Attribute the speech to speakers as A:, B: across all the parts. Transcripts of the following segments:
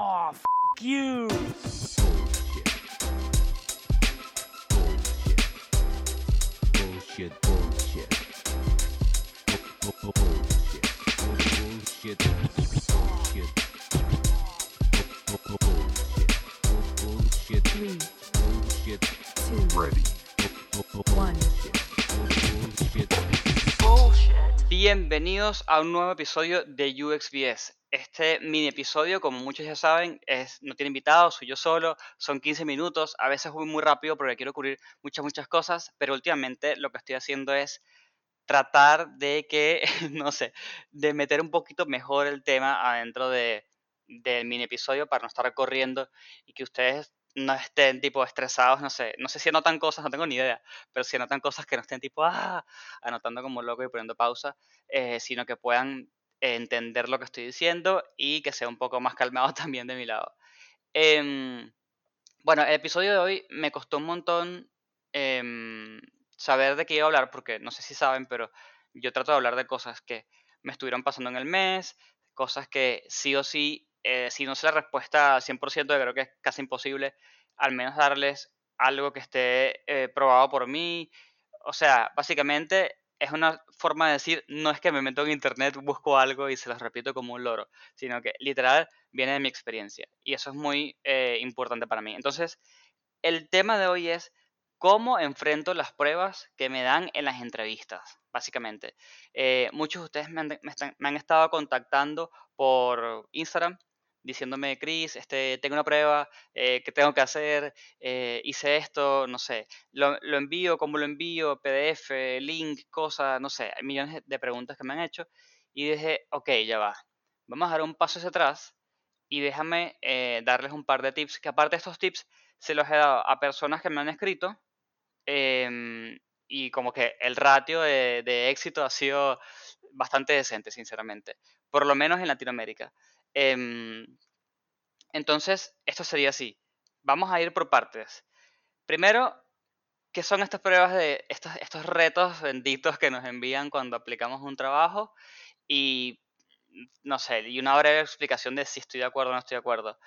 A: Oh, f you.
B: Bullshit. Bullshit. Bullshit. Bu- bu- Bullshit. Bullshit. Bullshit. Bu- bu- Bullshit. Bu- Bullshit.
C: Three,
B: Bullshit.
C: two,
B: Ready. Bu- bu- bu-
C: one.
B: Bullshit.
A: Bienvenidos a un nuevo episodio de UXBS. Este mini episodio, como muchos ya saben, es, no tiene invitados, soy yo solo, son 15 minutos, a veces voy muy rápido porque quiero cubrir muchas, muchas cosas, pero últimamente lo que estoy haciendo es tratar de que, no sé, de meter un poquito mejor el tema adentro de, del mini episodio para no estar corriendo y que ustedes no estén tipo estresados, no sé, no sé si anotan cosas, no tengo ni idea, pero si anotan cosas que no estén tipo, ah, anotando como loco y poniendo pausa, eh, sino que puedan entender lo que estoy diciendo y que sea un poco más calmado también de mi lado. Em, bueno, el episodio de hoy me costó un montón em, saber de qué iba a hablar, porque no sé si saben, pero yo trato de hablar de cosas que me estuvieron pasando en el mes, cosas que sí o sí, eh, si no sé la respuesta al 100%, yo creo que es casi imposible, al menos darles algo que esté eh, probado por mí. O sea, básicamente es una forma de decir, no es que me meto en internet, busco algo y se los repito como un loro, sino que literal viene de mi experiencia. Y eso es muy eh, importante para mí. Entonces, el tema de hoy es cómo enfrento las pruebas que me dan en las entrevistas, básicamente. Eh, muchos de ustedes me han, estado contactando por Instagram diciéndome, Chris, este, tengo una prueba, eh, ¿qué tengo que hacer? Eh, hice esto, no sé, lo, lo envío, ¿cómo lo envío? PDF, link, cosa, no sé, hay millones de preguntas que me han hecho y dije, ok, ya va, vamos a dar un paso hacia atrás y déjame eh, darles un par de tips, que aparte de estos tips se los he dado a personas que me han escrito em, y como que el ratio de, de éxito ha sido bastante decente, sinceramente, por lo menos en Latinoamérica. Em, entonces, esto sería así. Vamos a ir por partes. Primero, ¿qué son estas pruebas de estos, estos retos benditos que nos envían cuando aplicamos un trabajo? Y no sé, y una breve explicación de si estoy de acuerdo o no estoy de acuerdo.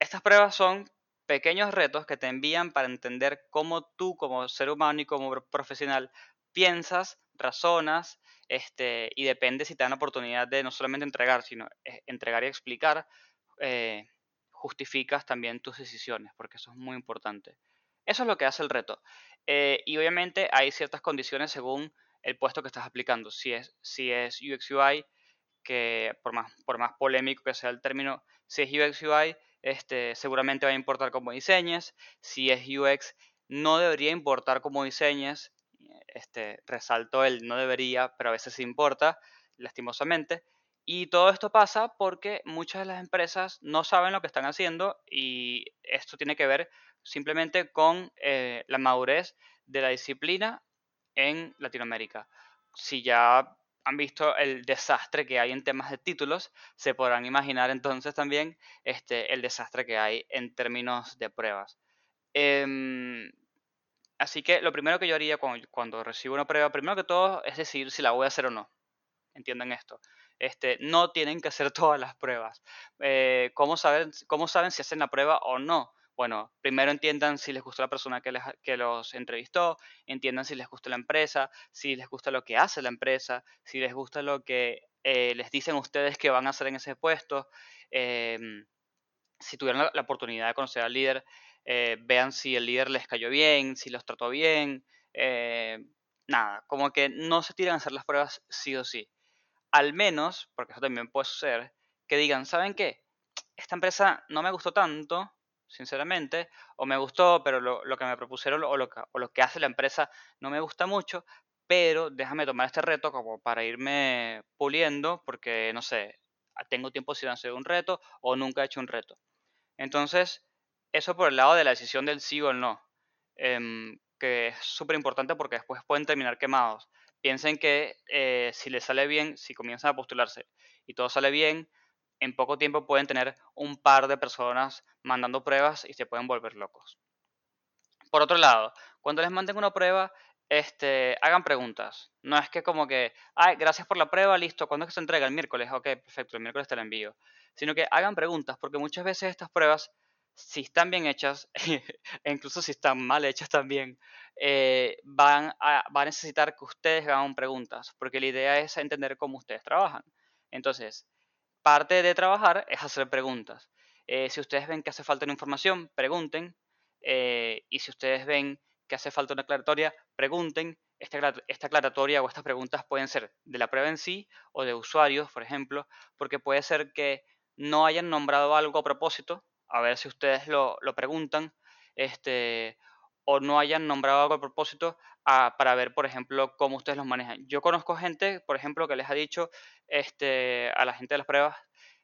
A: Estas pruebas son pequeños retos que te envían para entender cómo tú como ser humano y como pro- profesional piensas, razonas, este, y depende si te dan la oportunidad de no solamente entregar, sino eh, entregar y explicar, eh, justificas también tus decisiones, porque eso es muy importante. Eso es lo que hace el reto. Eh, y obviamente hay ciertas condiciones según el puesto que estás aplicando. Si es, si es UX UI, que por más, por más polémico que sea el término, si es UX UI, este, seguramente va a importar cómo diseñes. Si es UX, no debería importar cómo diseñes. Este, resalto el no debería, pero a veces importa, lastimosamente. Y todo esto pasa porque muchas de las empresas no saben lo que están haciendo y esto tiene que ver simplemente con eh, la madurez de la disciplina en Latinoamérica. Si ya han visto el desastre que hay en temas de títulos, se podrán imaginar entonces también este, el desastre que hay en términos de pruebas. Em, así que lo primero que yo haría cuando, cuando recibo una prueba, primero que todo, es decidir si la voy a hacer o no. Entiendan esto. Este, no tienen que hacer todas las pruebas. Eh, ¿cómo, saben, ¿Cómo saben si hacen la prueba o no? Bueno, primero entiendan si les gustó la persona que, les, que los entrevistó, entiendan si les gusta la empresa, si les gusta lo que hace la empresa, si les gusta lo que eh, les dicen ustedes que van a hacer en ese puesto. em, si tuvieron la oportunidad de conocer al líder, eh, vean si el líder les cayó bien, si los trató bien. eh, nada, como que no se tiran a hacer las pruebas sí o sí. Al menos, porque eso también puede suceder, que digan, ¿saben qué? Esta empresa no me gustó tanto, sinceramente, o me gustó, pero lo, que me propusieron o lo, que, o lo que hace la empresa no me gusta mucho, pero déjame tomar este reto como para irme puliendo, porque no sé, tengo tiempo sin hacer un reto o nunca he hecho un reto. Entonces, eso por el lado de la decisión del sí o el no, em, que es súper importante porque después pueden terminar quemados. Piensen que eh, si les sale bien, si comienzan a postularse y todo sale bien, en poco tiempo pueden tener un par de personas mandando pruebas y se pueden volver locos. Por otro lado, cuando les manden una prueba, este, hagan preguntas. No es que como que, ay, gracias por la prueba, listo, ¿cuándo es que se entrega? El miércoles, ok, perfecto, el miércoles te la envío. sino que hagan preguntas, porque muchas veces estas pruebas, si están bien hechas, e incluso si están mal hechas también, eh, van, a, necesitar que ustedes hagan preguntas, porque la idea es entender cómo ustedes trabajan. Entonces, parte de trabajar es hacer preguntas. Eh, si ustedes ven que hace falta una información, pregunten. eh, y si ustedes ven que hace falta una aclaratoria, pregunten. Esta, esta aclaratoria o estas preguntas pueden ser de la prueba en sí o de usuarios, por ejemplo, porque puede ser que no hayan nombrado algo a propósito, a ver si ustedes lo, lo preguntan, este, o no hayan nombrado algo a propósito a- para ver, por ejemplo, cómo ustedes los manejan. Yo conozco gente, por ejemplo, que les ha dicho este, a la gente de las pruebas,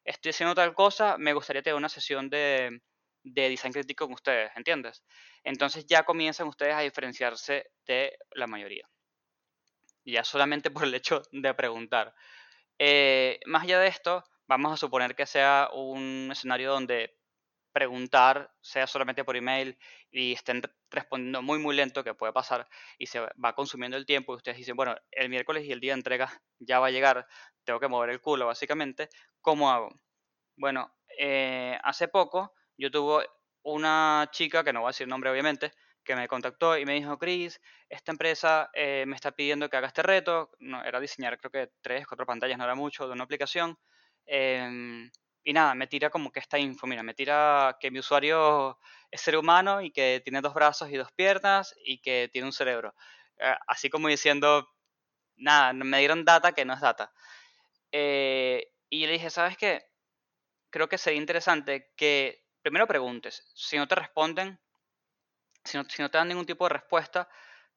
A: estoy haciendo tal cosa, me gustaría tener una sesión de, de design crítico con ustedes, ¿entiendes? Entonces ya comienzan ustedes a diferenciarse de la mayoría. Ya solamente por el hecho de preguntar. Eh, más allá de esto, vamos a suponer que sea un escenario donde preguntar sea solamente por email y estén re- respondiendo muy muy lento, que puede pasar, y se va consumiendo el tiempo y ustedes dicen, bueno, el miércoles y el día de entrega ya va a llegar, tengo que mover el culo básicamente, ¿cómo hago? Bueno, eh, hace poco yo tuve una chica, que no voy a decir nombre obviamente, que me contactó y me dijo, Chris, esta empresa eh, me está pidiendo que haga este reto, no, era diseñar creo que tres, cuatro pantallas, no era mucho, de una aplicación, em, y nada, me tira como que esta info, mira, me tira que mi usuario es ser humano y que tiene dos brazos y dos piernas y que tiene un cerebro. Eh, así como diciendo, nada, me dieron data que no es data. Eh, y yo le dije, ¿sabes qué? creo que sería interesante que primero preguntes. Si no te responden, si no, si no te dan ningún tipo de respuesta,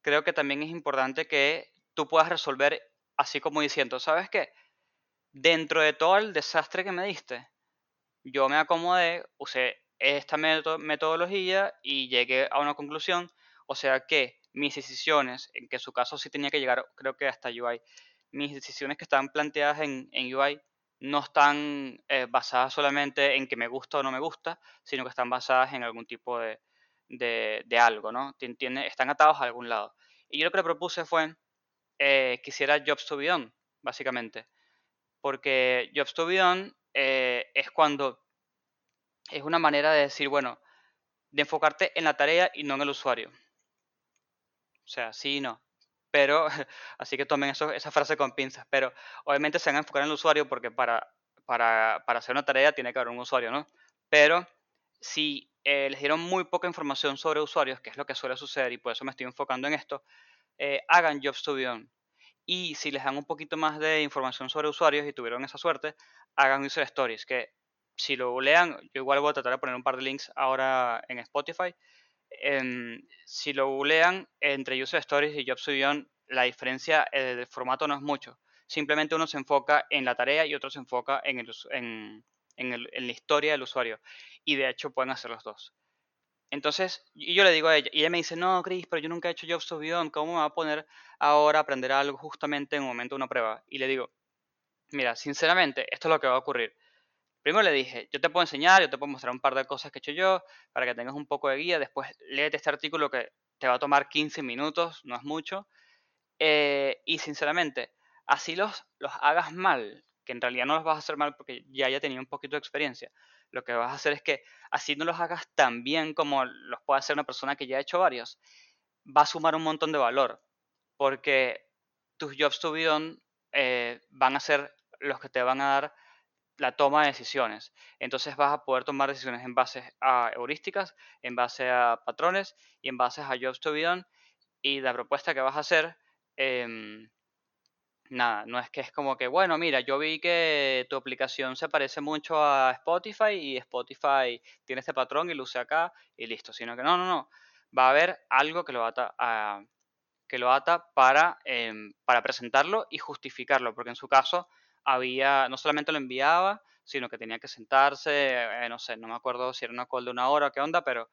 A: creo que también es importante que tú puedas resolver así como diciendo, ¿sabes qué? Dentro de todo el desastre que me diste, yo me acomodé, usé esta meto- metodología y llegué a una conclusión. O sea que mis decisiones, en que su caso sí tenía que llegar, creo que hasta UI, mis decisiones que están planteadas en, en UI no están eh, basadas solamente en que me gusta o no me gusta, sino que están basadas en algún tipo de, de, algo, ¿no? Están atados a algún lado. Y yo lo que le propuse fue eh, que hiciera Jobs to be done, básicamente. Porque Jobs to eh, es cuando es una manera de decir, bueno, de enfocarte en la tarea y no en el usuario. O sea, sí y no. Pero, así que tomen eso, esa frase con pinzas. Pero obviamente se van a enfocar en el usuario porque para, para, para hacer una tarea tiene que haber un usuario, ¿no? Pero si eh, les dieron muy poca información sobre usuarios, que es lo que suele suceder y por eso me estoy enfocando en esto, eh, hagan be done. Y si les dan un poquito más de información sobre usuarios y tuvieron esa suerte, hagan User Stories, que si lo googlean, yo igual voy a tratar de poner un par de links ahora en Spotify. Em, si lo googlean entre User Stories y be done, la diferencia eh, del formato no es mucho. Simplemente uno se enfoca en la tarea y otro se enfoca en, en, en en la historia del usuario. Y de hecho pueden hacer los dos. Entonces, y yo le digo a ella, y ella me dice, no, Chris, pero yo nunca he hecho Jobs to ¿cómo me va a poner ahora a aprender algo justamente en un momento de una prueba? Y le digo, mira, sinceramente, esto es lo que va a ocurrir. Primero le dije, yo te puedo enseñar, yo te puedo mostrar un par de cosas que he hecho yo, para que tengas un poco de guía, después léete este artículo que te va a tomar 15 minutos, no es mucho, eh, y sinceramente, así los, los hagas mal, que en realidad no los vas a hacer mal porque ya haya tenido un poquito de experiencia, lo que vas a hacer es que así no los hagas tan bien como los puede hacer una persona que ya ha hecho varios, va a sumar un montón de valor, porque tus jobs to be done van a ser los que te van a dar la toma de decisiones. Entonces vas a poder tomar decisiones en base a heurísticas, en base a patrones y en base a jobs to be done. Y la propuesta que vas a hacer, em, nada, no es que es como que, bueno, mira, yo vi que tu aplicación se parece mucho a Spotify y Spotify tiene este patrón y usé acá y listo, sino que no, no, no, va a haber algo que lo ata a, que lo ata para, em, para presentarlo y justificarlo, porque en su caso había, no solamente lo enviaba, sino que tenía que sentarse, eh, no sé, no me acuerdo si era una call de una hora o qué onda, pero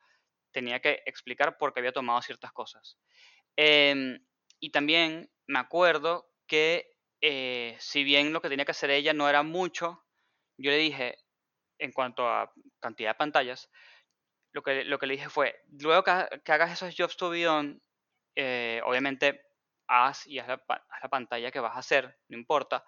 A: tenía que explicar por qué había tomado ciertas cosas. Em, y también me acuerdo que eh, si bien lo que tenía que hacer ella no era mucho, yo le dije, en cuanto a cantidad de pantallas, lo que, lo que le dije fue, luego que, que hagas esos jobs to be done, eh, obviamente haz y haz la, pantalla que vas a hacer, no importa,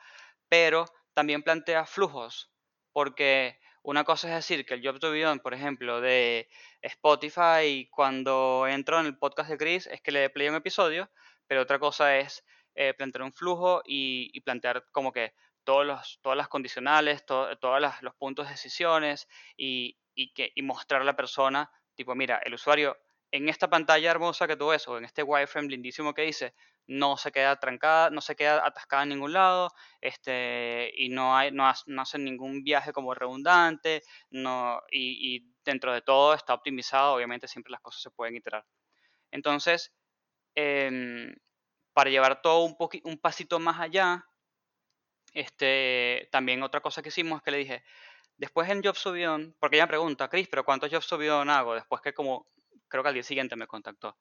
A: pero también plantea flujos porque una cosa es decir que el job to be done, por ejemplo, de Spotify, cuando entro en el podcast de Chris, es que le play un episodio, pero otra cosa es eh, plantear un flujo y, plantear como que todos todas las condicionales, to- todos los puntos de decisiones y, que, mostrar a la persona, tipo, mira, el usuario en esta pantalla hermosa que tú ves o en este wireframe lindísimo que dice, no se queda trancada, no se queda atascada en ningún lado, este, y no, no, hace, ningún viaje como redundante, no, y, y dentro de todo está optimizado, obviamente siempre las cosas se pueden iterar. Entonces, em, para llevar todo un, pasito más allá, este, también otra cosa que hicimos es que le dije, después en Job Subión, porque ella me pregunta, Chris, pero ¿cuántos Job Subión hago? Después que como, creo que al día siguiente me contactó.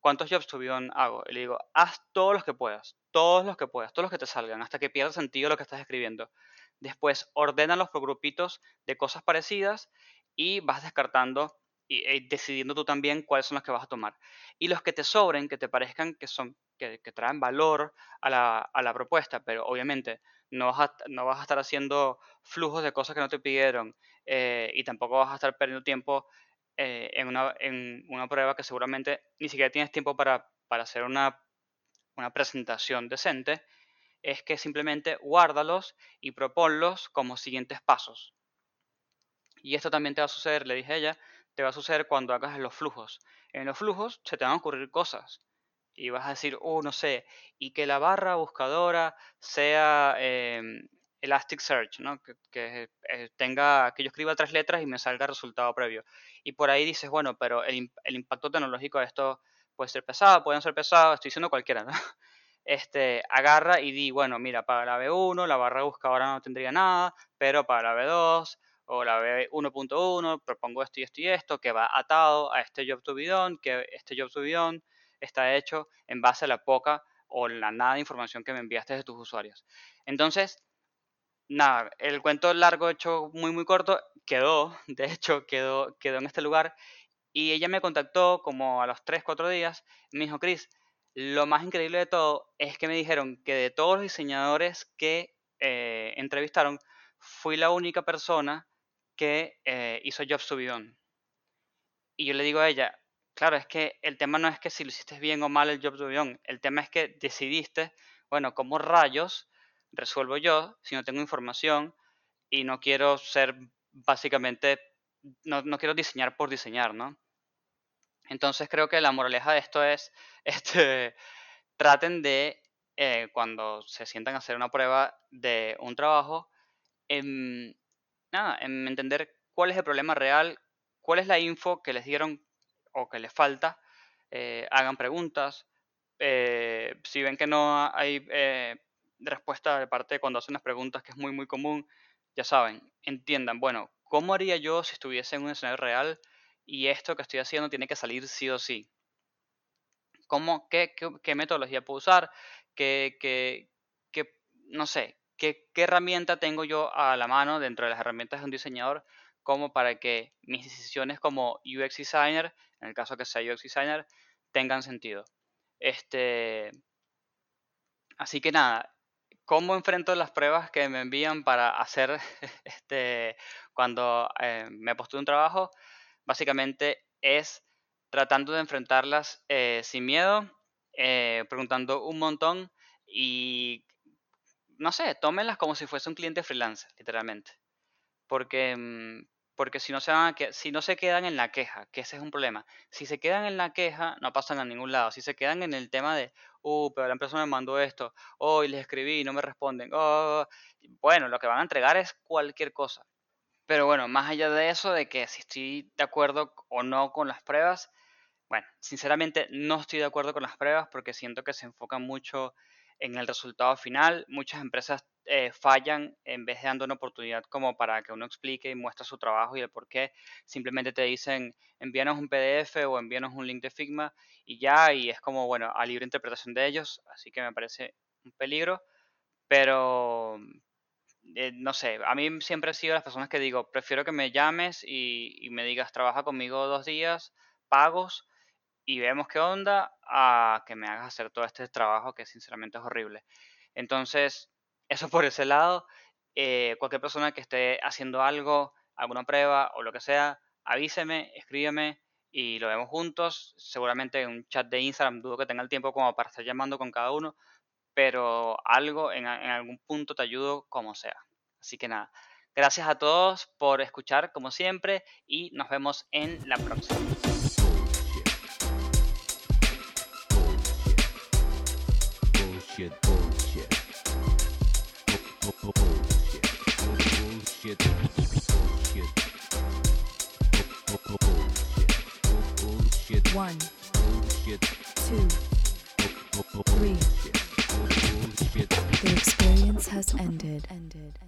A: ¿Cuántos Job Subión hago? Y le digo, haz todos los que puedas, todos los que puedas, todos los que te salgan, hasta que pierda sentido lo que estás escribiendo. Después, ordénalos por grupitos de cosas parecidas y vas descartando y, y decidiendo tú también cuáles son los que vas a tomar. Y los que te sobren, que te parezcan que son que, que traen valor a la, a la propuesta, pero obviamente no vas, a, no vas a estar haciendo flujos de cosas que no te pidieron eh, y tampoco vas a estar perdiendo tiempo eh, en, una, en una prueba que seguramente ni siquiera tienes tiempo para, para hacer una, una presentación decente, es que simplemente guárdalos y proponlos como siguientes pasos. Y esto también te va a suceder, le dije a ella, te va a suceder cuando hagas los flujos. En los flujos se te van a ocurrir cosas. Y vas a decir, oh, no sé, y que la barra buscadora sea eh, Elasticsearch, ¿no? Que, eh, tenga, que yo escriba tres letras y me salga resultado previo. Y por ahí dices, bueno, pero el impacto tecnológico de esto puede ser pesado, pueden ser pesados, estoy diciendo cualquiera, ¿no? Este, agarra y di, bueno, mira, para la B1 la barra buscadora no tendría nada, pero para la B2 o la B1.1 propongo esto y esto y esto, que va atado a este job to be que este job to be está hecho en base a la poca o la nada de información que me enviaste de tus usuarios. Entonces, nada, el cuento largo hecho muy muy corto quedó, de hecho quedó, quedó en este lugar y ella me contactó como a los 3, 4 días me dijo, Chris, lo más increíble de todo es que me dijeron que de todos los diseñadores que eh, entrevistaron, fui la única persona que eh, hizo be done. Y yo le digo a ella, claro, es que el tema no es que si lo hiciste bien o mal el be done, el tema es que decidiste, bueno, ¿cómo rayos resuelvo yo si no tengo información y no quiero ser básicamente, no, no quiero diseñar por diseñar, ¿no? Entonces creo que la moraleja de esto es, este, traten de, eh, cuando se sientan a hacer una prueba de un trabajo, en, en entender cuál es el problema real, cuál es la info que les dieron o que les falta, eh, hagan preguntas, eh, si ven que no hay eh, respuesta de parte cuando hacen las preguntas, que es muy muy común, ya saben, entiendan, bueno, ¿cómo haría yo si estuviese en un escenario real y esto que estoy haciendo tiene que salir sí o sí? ¿Cómo, qué, qué, qué metodología puedo usar? ¿Qué, qué, qué- no sé, qué, herramienta tengo yo a la mano dentro de las herramientas de un diseñador como para que mis decisiones como UX designer, en el caso que sea UX designer, tengan sentido? Este, así que nada, ¿cómo enfrento las pruebas que me envían para hacer este, cuando eh, me postulé un trabajo? Básicamente es tratando de enfrentarlas eh, sin miedo, eh, preguntando un montón y, no sé, tómenlas como si fuese un cliente freelance, literalmente. Porque, mm, porque si no se van a que- si no se quedan en la queja, que ese es un problema. Si se quedan en la queja, no pasan a ningún lado. Si se quedan en el tema de, uh, pero la empresa me mandó esto, oh, y les escribí y no me responden, oh, bueno, lo que van a entregar es cualquier cosa. Pero bueno, más allá de eso, de que si estoy de acuerdo o no con las pruebas, bueno, sinceramente no estoy de acuerdo con las pruebas porque siento que se enfocan mucho en el resultado final. Muchas empresas eh, fallan en vez de dando una oportunidad como para que uno explique y muestre su trabajo y el por qué. Simplemente te dicen envíanos un PDF o envíanos un link de Figma y ya, y es como, bueno, a libre interpretación de ellos, así que me parece un peligro. Pero eh, no sé, a mí siempre he sido las personas que digo, prefiero que me llames y, y me digas, trabaja conmigo dos días, pagos, y vemos qué onda, a que me hagas hacer todo este trabajo que sinceramente es horrible. Entonces, eso por ese lado. Eh, cualquier persona que esté haciendo algo, alguna prueba o lo que sea, avíseme, escríbeme y lo vemos juntos. Seguramente en un chat de Instagram dudo que tenga el tiempo como para estar llamando con cada uno, pero algo en, en algún punto te ayudo como sea. Así que nada, gracias a todos por escuchar como siempre y nos vemos en la próxima.
B: Bullshit. Bullshit. Bullshit. Bullshit. Bullshit. Bullshit.
C: One,
B: Bullshit.
C: two, three.
B: Bullshit.
C: The experience has ended. Ended.